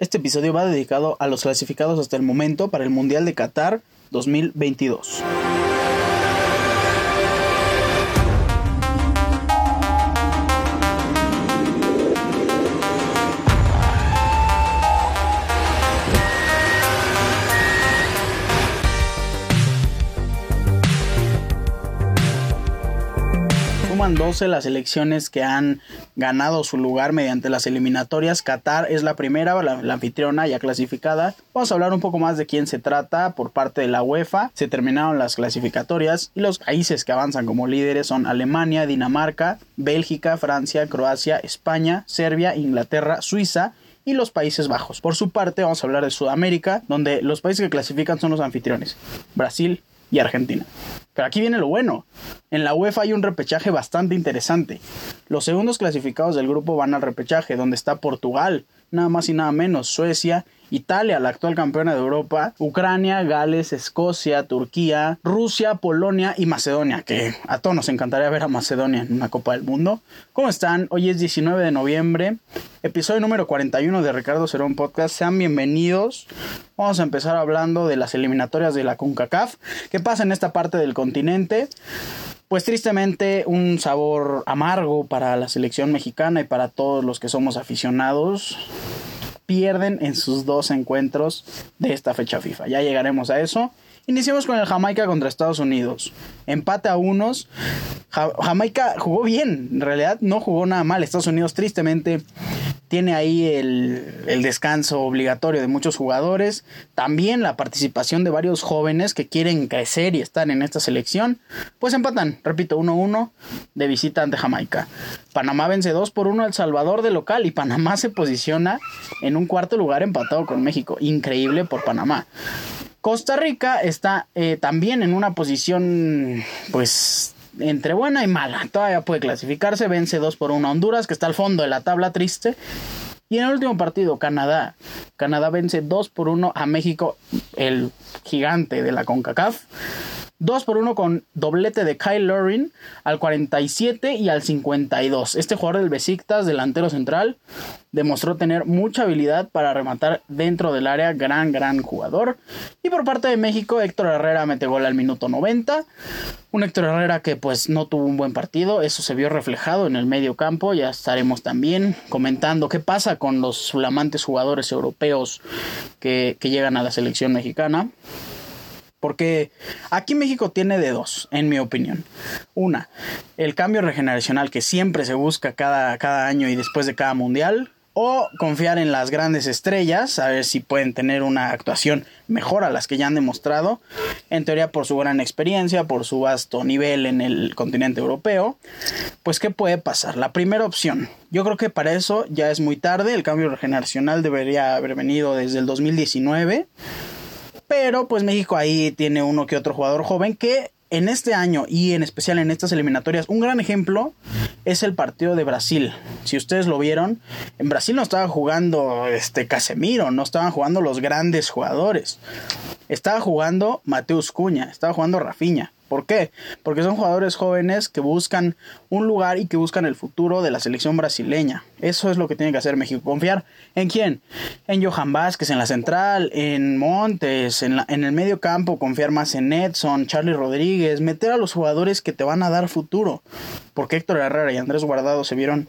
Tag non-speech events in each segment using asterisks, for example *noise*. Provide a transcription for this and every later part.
Este episodio va dedicado a los clasificados hasta el momento para el Mundial de Qatar 2022. Suman 12 las elecciones que han ganado su lugar mediante las eliminatorias. Qatar es la primera, la, la, anfitriona ya clasificada. Vamos a hablar un poco más de quién se trata por parte de la UEFA. Se terminaron las clasificatorias y los países que avanzan como líderes son Alemania, Dinamarca, Bélgica, Francia, Croacia, España, Serbia, Inglaterra, Suiza y los Países Bajos. Por su parte, vamos a hablar de Sudamérica, donde los países que clasifican son los anfitriones, Brasil y Argentina. Pero aquí viene lo bueno. En la UEFA hay un repechaje bastante interesante. Los segundos clasificados del grupo van al repechaje, donde está Portugal, nada más y nada menos, Suecia, Italia, la actual campeona de Europa, Ucrania, Gales, Escocia, Turquía, Rusia, Polonia y Macedonia, que a todos nos encantaría ver a Macedonia en una Copa del Mundo. ¿Cómo están? Hoy es 19 de noviembre, episodio número 41 de Ricardo Cerón Podcast. Sean bienvenidos. Vamos a empezar hablando de las eliminatorias de la CONCACAF. ¿Qué pasa en esta parte del continente? Pues tristemente un sabor amargo para la selección mexicana y para todos los que somos aficionados pierden en sus dos encuentros de esta fecha FIFA. Ya llegaremos a eso. Iniciamos con el Jamaica contra Estados Unidos. Empate a unos. Ja Jamaica jugó bien. En realidad no jugó nada mal. Estados Unidos tristemente tiene ahí el, descanso obligatorio de muchos jugadores. También la participación de varios jóvenes que quieren crecer y estar en esta selección. Pues empatan, repito, 1-1 de visita ante Jamaica. Panamá vence 2 por 1 al Salvador de local y Panamá se posiciona en un cuarto lugar empatado con México. Increíble por Panamá. Costa Rica está eh, también en una posición pues entre buena y mala. Todavía puede clasificarse, vence 2 por 1 a Honduras, que está al fondo de la tabla triste. Y en el último partido, Canadá. Canadá vence 2 por 1 a México, el gigante de la CONCACAF. 2 por 1 con doblete de Kyle Lorin al 47 y al 52. Este jugador del Besiktas, delantero central, demostró tener mucha habilidad para rematar dentro del área, gran, gran jugador. Y por parte de México, Héctor Herrera mete gol al minuto 90. Un Héctor Herrera que pues no tuvo un buen partido, eso se vio reflejado en el medio campo. Ya estaremos también comentando qué pasa con los flamantes jugadores europeos que, que llegan a la selección mexicana. Porque aquí México tiene de dos, en mi opinión. Una, el cambio regeneracional que siempre se busca cada, cada año y después de cada mundial. O confiar en las grandes estrellas, a ver si pueden tener una actuación mejor a las que ya han demostrado. En teoría por su gran experiencia, por su vasto nivel en el continente europeo. Pues ¿qué puede pasar? La primera opción. Yo creo que para eso ya es muy tarde. El cambio regeneracional debería haber venido desde el 2019. Pero pues México ahí tiene uno que otro jugador joven que en este año y en especial en estas eliminatorias, un gran ejemplo es el partido de Brasil. Si ustedes lo vieron, en Brasil no estaba jugando este Casemiro, no estaban jugando los grandes jugadores. Estaba jugando Mateus Cuña, estaba jugando Rafinha. ¿Por qué? Porque son jugadores jóvenes que buscan un lugar y que buscan el futuro de la selección brasileña. Eso es lo que tiene que hacer México. Confiar en quién? En Johan Vázquez, en la central, en Montes, en, el medio campo, confiar más en Edson, Charlie Rodríguez, meter a los jugadores que te van a dar futuro. Porque Héctor Herrera y Andrés Guardado se vieron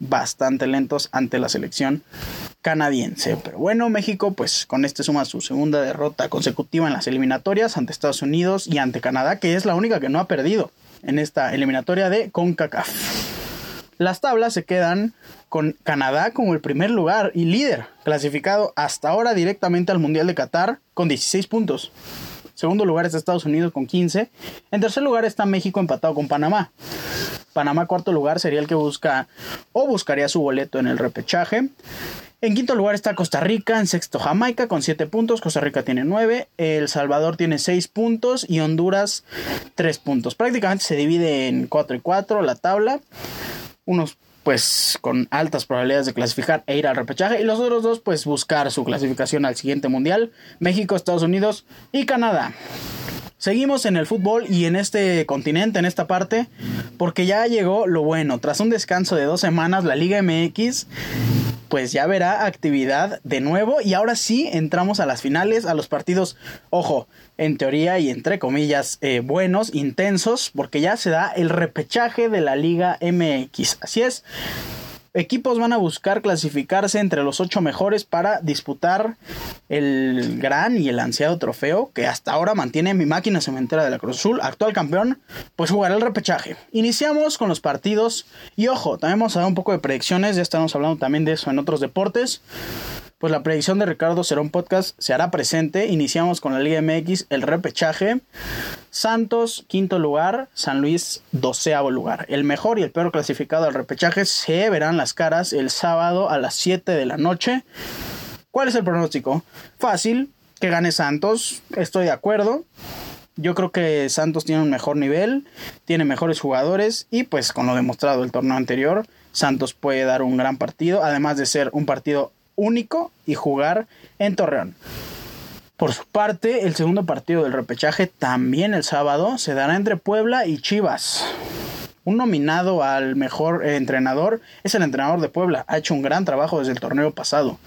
bastante lentos ante la selección canadiense. Pero bueno, México pues con este suma su segunda derrota consecutiva en las eliminatorias ante Estados Unidos y ante Canadá, que es la única que no ha perdido en esta eliminatoria de CONCACAF. Las tablas se quedan con Canadá como el primer lugar y líder, clasificado hasta ahora directamente al Mundial de Qatar con 16 puntos. Segundo lugar está Estados Unidos con 15. En tercer lugar está México empatado con Panamá. Panamá cuarto lugar sería el que busca o buscaría su boleto en el repechaje. En quinto lugar está Costa Rica, en sexto Jamaica con 7 puntos, Costa Rica tiene 9, El Salvador tiene 6 puntos y Honduras 3 puntos. Prácticamente se divide en 4 y 4 la tabla. Unos pues con altas probabilidades de clasificar e ir al repechaje y los otros dos pues buscar su clasificación al siguiente mundial, México, Estados Unidos y Canadá. Seguimos en el fútbol y en este continente, en esta parte, porque ya llegó lo bueno. Tras un descanso de dos semanas, la Liga MX pues ya verá actividad de nuevo y ahora sí entramos a las finales, a los partidos, ojo, en teoría y entre comillas eh, buenos, intensos, porque ya se da el repechaje de la Liga MX. Así es, equipos van a buscar clasificarse entre los ocho mejores para disputar el gran y el ansiado trofeo que hasta ahora mantiene mi máquina cementera de la Cruz Azul, actual campeón, pues jugará el repechaje. Iniciamos con los partidos y ojo, también vamos a dar un poco de predicciones, ya estamos hablando también de eso en otros deportes pues la predicción de Ricardo será un podcast, se hará presente. Iniciamos con la Liga MX, el repechaje. Santos, quinto lugar, San Luis, doceavo lugar. El mejor y el peor clasificado al repechaje se verán las caras el sábado a las 7 de la noche. ¿Cuál es el pronóstico? Fácil, que gane Santos, estoy de acuerdo. Yo creo que Santos tiene un mejor nivel, tiene mejores jugadores y pues con lo demostrado el torneo anterior, Santos puede dar un gran partido, además de ser un partido único y jugar en Torreón. Por su parte, el segundo partido del repechaje también el sábado se dará entre Puebla y Chivas. Un nominado al mejor entrenador es el entrenador de Puebla. Ha hecho un gran trabajo desde el torneo pasado.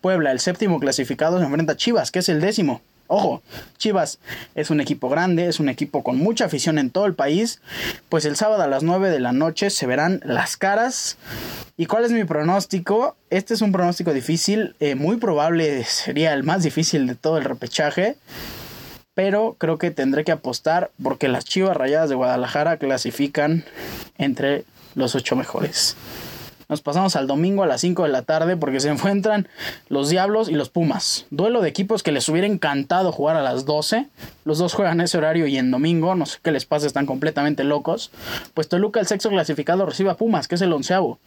Puebla, el séptimo clasificado, se enfrenta a Chivas, que es el décimo. Ojo, Chivas es un equipo grande, es un equipo con mucha afición en todo el país. Pues el sábado a las 9 de la noche se verán las caras. ¿Y cuál es mi pronóstico? Este es un pronóstico difícil, eh, muy probable sería el más difícil de todo el repechaje. Pero creo que tendré que apostar porque las Chivas Rayadas de Guadalajara clasifican entre los ocho mejores. Nos pasamos al domingo a las 5 de la tarde porque se *laughs* encuentran los Diablos y los Pumas. Duelo de equipos que les hubiera encantado jugar a las 12. Los dos juegan ese horario y en domingo, no sé qué les pasa, están completamente locos. Pues Toluca, el sexto clasificado, recibe a Pumas, que es el onceavo.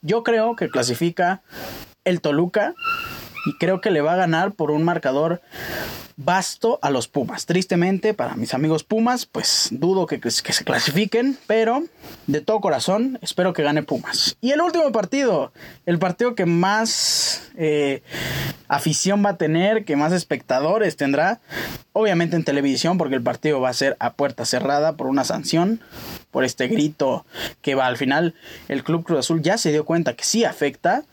Yo creo que clasifica el Toluca y creo que le va a ganar por un marcador basto a los Pumas. Tristemente, para mis amigos Pumas, pues dudo que, que, se clasifiquen, pero de todo corazón espero que gane Pumas. Y el último partido, el partido que más eh, afición va a tener, que más espectadores tendrá, obviamente en televisión, porque el partido va a ser a puerta cerrada por una sanción, por este grito que va al final, el Club Cruz Azul ya se dio cuenta que sí afecta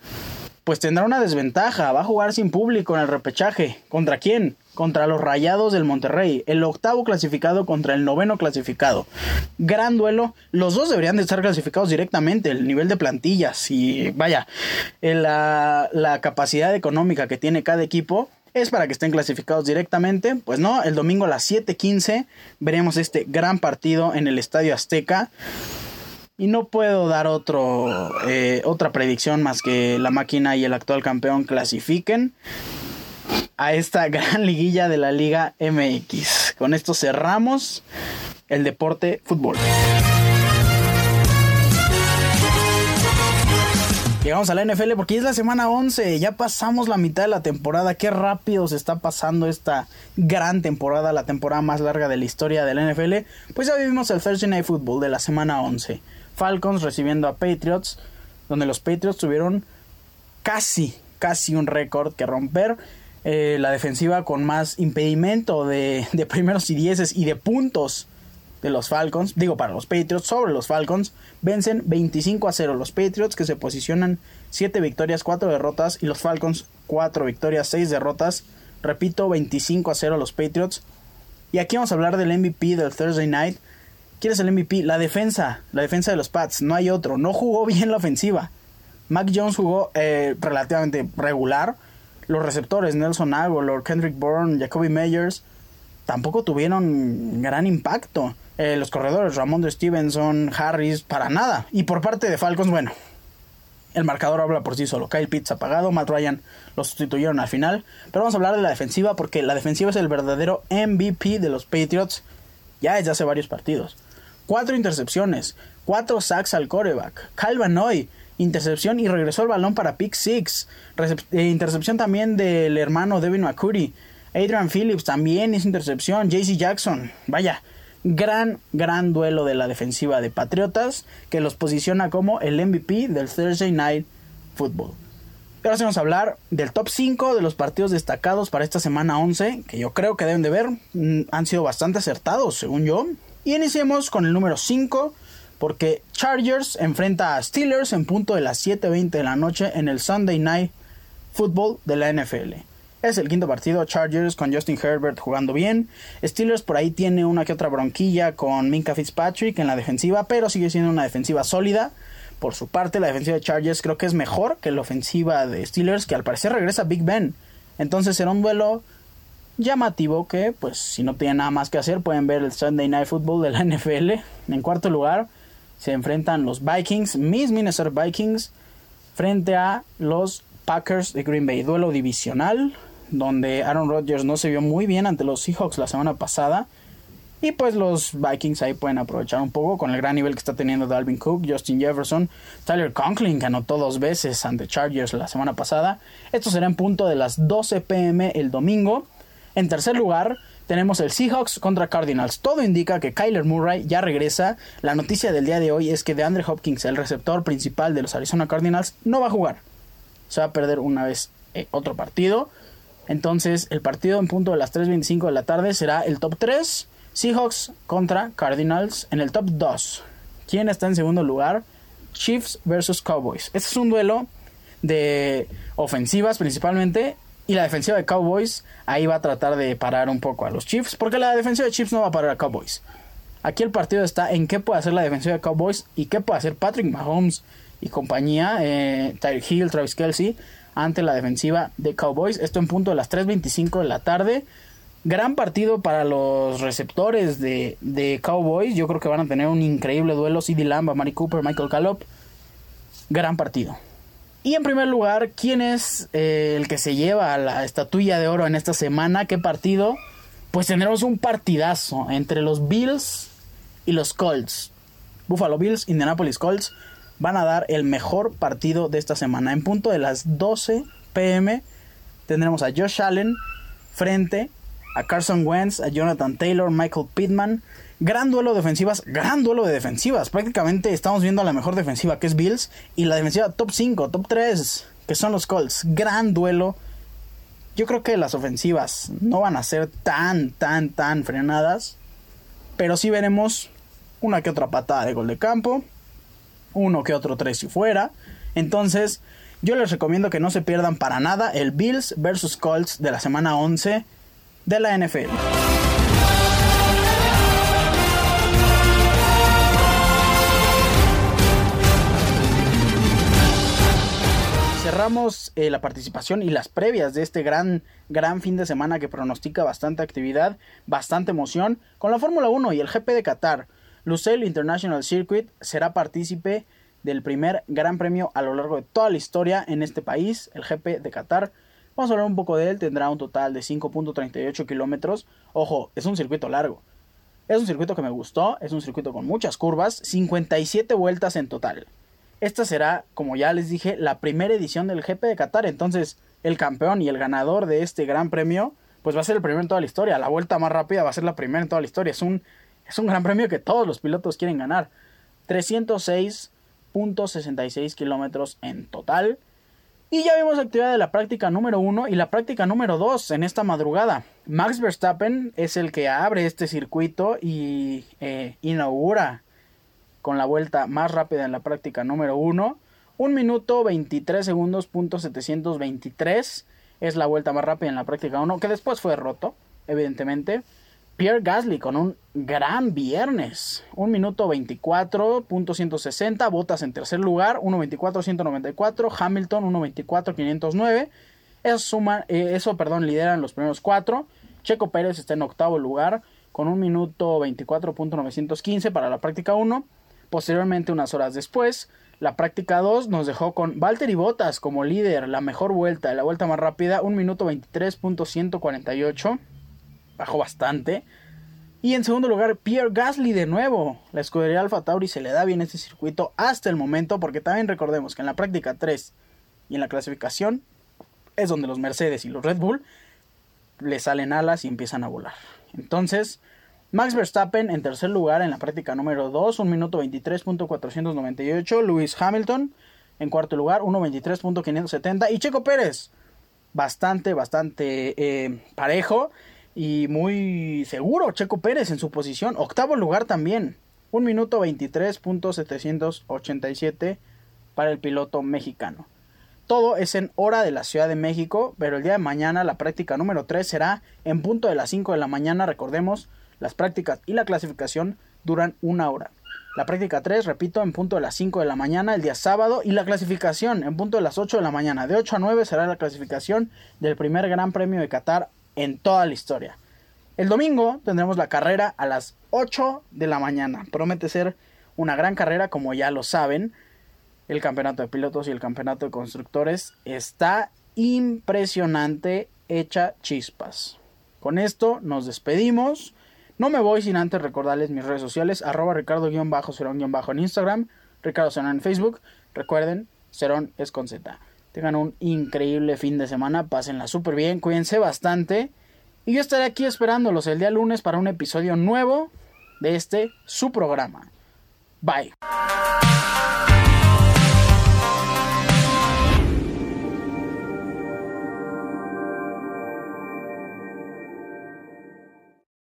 pues tendrá una desventaja. Va a jugar sin público en el repechaje. ¿Contra quién? Contra los Rayados del Monterrey. El octavo clasificado contra el noveno clasificado. Gran duelo. Los dos deberían de estar clasificados directamente. El nivel de plantillas y vaya, la, la capacidad económica que tiene cada equipo es para que estén clasificados directamente. Pues no, el domingo a las 7:15 veremos este gran partido en el Estadio Azteca. Y no puedo dar otro, eh, otra predicción más que la máquina y el actual campeón clasifiquen a esta *laughs* gran liguilla de la Liga MX. Con esto cerramos el deporte fútbol. Llegamos a la NFL porque es la semana 11, ya pasamos la mitad de la temporada, qué rápido se está pasando esta gran temporada, la temporada más larga de la historia de la NFL. Pues ya vivimos el Thursday Night Football de la semana 11. Falcons recibiendo a Patriots, donde los Patriots tuvieron casi, casi un récord que romper. Eh, la defensiva con más impedimento de, de primeros y dieces y de puntos de los Falcons, digo para los Patriots, sobre los Falcons, vencen 25 a 0 los Patriots que se posicionan 7 victorias, 4 derrotas y los Falcons 4 victorias, 6 derrotas. Repito, 25 a 0 los Patriots. Y aquí vamos a hablar del MVP del Thursday Night, ¿Quién es el MVP? La defensa, la defensa de los Pats, no hay otro. No jugó bien la ofensiva. Mac Jones jugó eh, relativamente regular. Los receptores, Nelson Aguilar, Kendrick Bourne, Jacoby Meyers, tampoco tuvieron gran impacto. Eh, los corredores, Ramón Stevenson, Harris, para nada. Y por parte de Falcons, bueno, el marcador habla por sí solo. Kyle Pitts apagado, Matt Ryan lo sustituyeron al final. Pero vamos a hablar de la defensiva porque la defensiva es el verdadero MVP de los Patriots ya desde hace varios partidos. Cuatro intercepciones, cuatro sacks al coreback. Van intercepción y regresó el balón para pick six. Eh, intercepción también del hermano Devin McCurry. Adrian Phillips también es intercepción. JC Jackson, vaya, gran, gran duelo de la defensiva de Patriotas que los posiciona como el MVP del Thursday Night Football. Ahora vamos a hablar del top 5 de los partidos destacados para esta semana 11, que yo creo que deben de ver, mm, han sido bastante acertados, según yo. Y iniciemos con el número 5, porque Chargers enfrenta a Steelers en punto de las 7.20 de la noche en el Sunday Night Football de la NFL. Es el quinto partido, Chargers con Justin Herbert jugando bien. Steelers por ahí tiene una que otra bronquilla con Minka Fitzpatrick en la defensiva, pero sigue siendo una defensiva sólida. Por su parte, la defensiva de Chargers creo que es mejor que la ofensiva de Steelers, que al parecer regresa Big Ben. Entonces será un duelo llamativo que, pues, si no tienen nada más que hacer, pueden ver el Sunday Night Football de la *laughs* NFL. En cuarto lugar, se enfrentan los Vikings, mis Minnesota Vikings, frente a los Packers de Green Bay. Duelo divisional donde Aaron Rodgers no se vio muy bien ante los Seahawks la semana pasada. Y pues los Vikings ahí pueden aprovechar un poco con el gran nivel que está teniendo Dalvin Cook, Justin Jefferson, Tyler Conklin anotó dos veces ante Chargers la semana pasada. Esto será en punto de las 12 pm el domingo. En tercer lugar tenemos el Seahawks contra Cardinals. Todo indica que Kyler Murray ya regresa. La noticia del día de hoy es que DeAndre Hopkins, el receptor principal de los Arizona Cardinals, no va a jugar. Se va a perder una vez eh, otro partido. Entonces, el partido en punto de las 3.25 de la tarde será el top 3. Seahawks contra Cardinals en el top 2. ¿Quién está en segundo lugar? Chiefs versus Cowboys. Este es un duelo de ofensivas principalmente. Y la defensiva de Cowboys ahí va a tratar de parar un poco a los Chiefs. Porque la defensiva de Chiefs no va a parar a Cowboys. Aquí el partido está en qué puede hacer la defensiva de Cowboys y qué puede hacer Patrick Mahomes y compañía. Eh, Hill, Travis Kelsey ante la defensiva de Cowboys. Esto en punto de las 3.25 de la tarde. Gran partido para los receptores de, de, Cowboys. Yo creo que van a tener un increíble duelo. CD Lamb, Mari Cooper, Michael Gallup. Gran partido. Y en primer lugar, ¿quién es eh, el que se lleva la estatuilla de oro en esta semana? ¿Qué partido? Pues tendremos un partidazo entre los Bills y los Colts. Buffalo Bills, Indianapolis Colts van a dar el mejor partido de esta semana. En punto de las 12 pm tendremos a Josh Allen frente a Carson Wentz, a Jonathan Taylor, Michael Pittman. Gran duelo de defensivas, gran duelo de defensivas. Prácticamente estamos viendo a la mejor defensiva que es Bills y la defensiva top 5, top 3 que son los Colts. Gran duelo. Yo creo que las ofensivas no van a ser tan, tan, tan frenadas. Pero sí veremos una que otra patada de gol de campo uno que otro tres si fuera. Entonces, yo les recomiendo que no se pierdan para nada el Bills versus Colts de la semana 11 de la NFL. Cerramos eh, la participación y las previas de este gran, gran fin de semana que pronostica bastante actividad, bastante emoción con la Fórmula 1 y el GP de Qatar. Lusail International Circuit será partícipe del primer gran premio a lo largo de toda la historia en este país, el GP de Qatar. Vamos a hablar un poco de él, tendrá un total de 5.38 kilómetros. Ojo, es un circuito largo. Es un circuito que me gustó, es un circuito con muchas curvas, 57 vueltas en total. Esta será, como ya les dije, la primera edición del GP de Qatar, entonces el campeón y el ganador de este gran premio, pues va a ser el primero en toda la historia. La vuelta más rápida va a ser la primera en toda la historia. Es un es un gran premio que todos los pilotos quieren ganar. 306.66 kilómetros en total. Y ya vimos actividad de la práctica número 1 y la práctica número 2 en esta madrugada. Max Verstappen es el que abre este circuito y eh, inaugura con la vuelta más rápida en la práctica número 1. 1 minuto 23 segundos punto 723 es la vuelta más rápida en la práctica 1 que después fue roto evidentemente Pierre Gasly con un gran viernes. 1 minuto 24.160. Botas en tercer lugar. 1.24.194. Hamilton 1.24.509. Eso, suma, eh, eso perdón, lideran los primeros cuatro. Checo Pérez está en octavo lugar con 1 minuto 24.915 para la práctica 1. Posteriormente, unas horas después, la práctica 2 nos dejó con Valtteri Bottas como líder, la mejor vuelta, la vuelta más rápida, 1 minuto 23.148 bajó bastante. Y en segundo lugar, Pierre Gasly de nuevo. La escudería Alfa Tauri se le da bien este circuito hasta el momento, porque también recordemos que en la práctica 3 y en la clasificación es donde los Mercedes y los Red Bull le salen alas y empiezan a volar. Entonces, Max Verstappen en tercer lugar en la práctica número 2, 1 minuto 23.498. Lewis Hamilton en cuarto lugar, 1.23.570. Y Checo Pérez, bastante, bastante eh, parejo y muy seguro Checo Pérez en su posición. Octavo lugar también. 1 minuto 23.787 para el piloto mexicano. Todo es en hora de la Ciudad de México, pero el día de mañana la práctica número 3 será en punto de las 5 de la mañana. Recordemos, las prácticas y la clasificación duran una hora. La práctica 3, repito, en punto de las 5 de la mañana el día sábado y la clasificación en punto de las 8 de la mañana. De 8 a 9 será la clasificación del primer Gran Premio de Qatar en toda la historia. El domingo tendremos la carrera a las 8 de la mañana. Promete ser una gran carrera, como ya lo saben el campeonato de pilotos y el campeonato de constructores está impresionante, hecha chispas. Con esto nos despedimos. No me voy sin antes recordarles mis redes sociales, arroba ricardo-cerón- en Instagram, Ricardo Cerón en Facebook. Recuerden, Cerón es con Z. Tengan un increíble fin de semana, pásenla súper bien, cuídense bastante. Y yo estaré aquí esperándolos el día lunes para un episodio nuevo de este, su programa. Bye.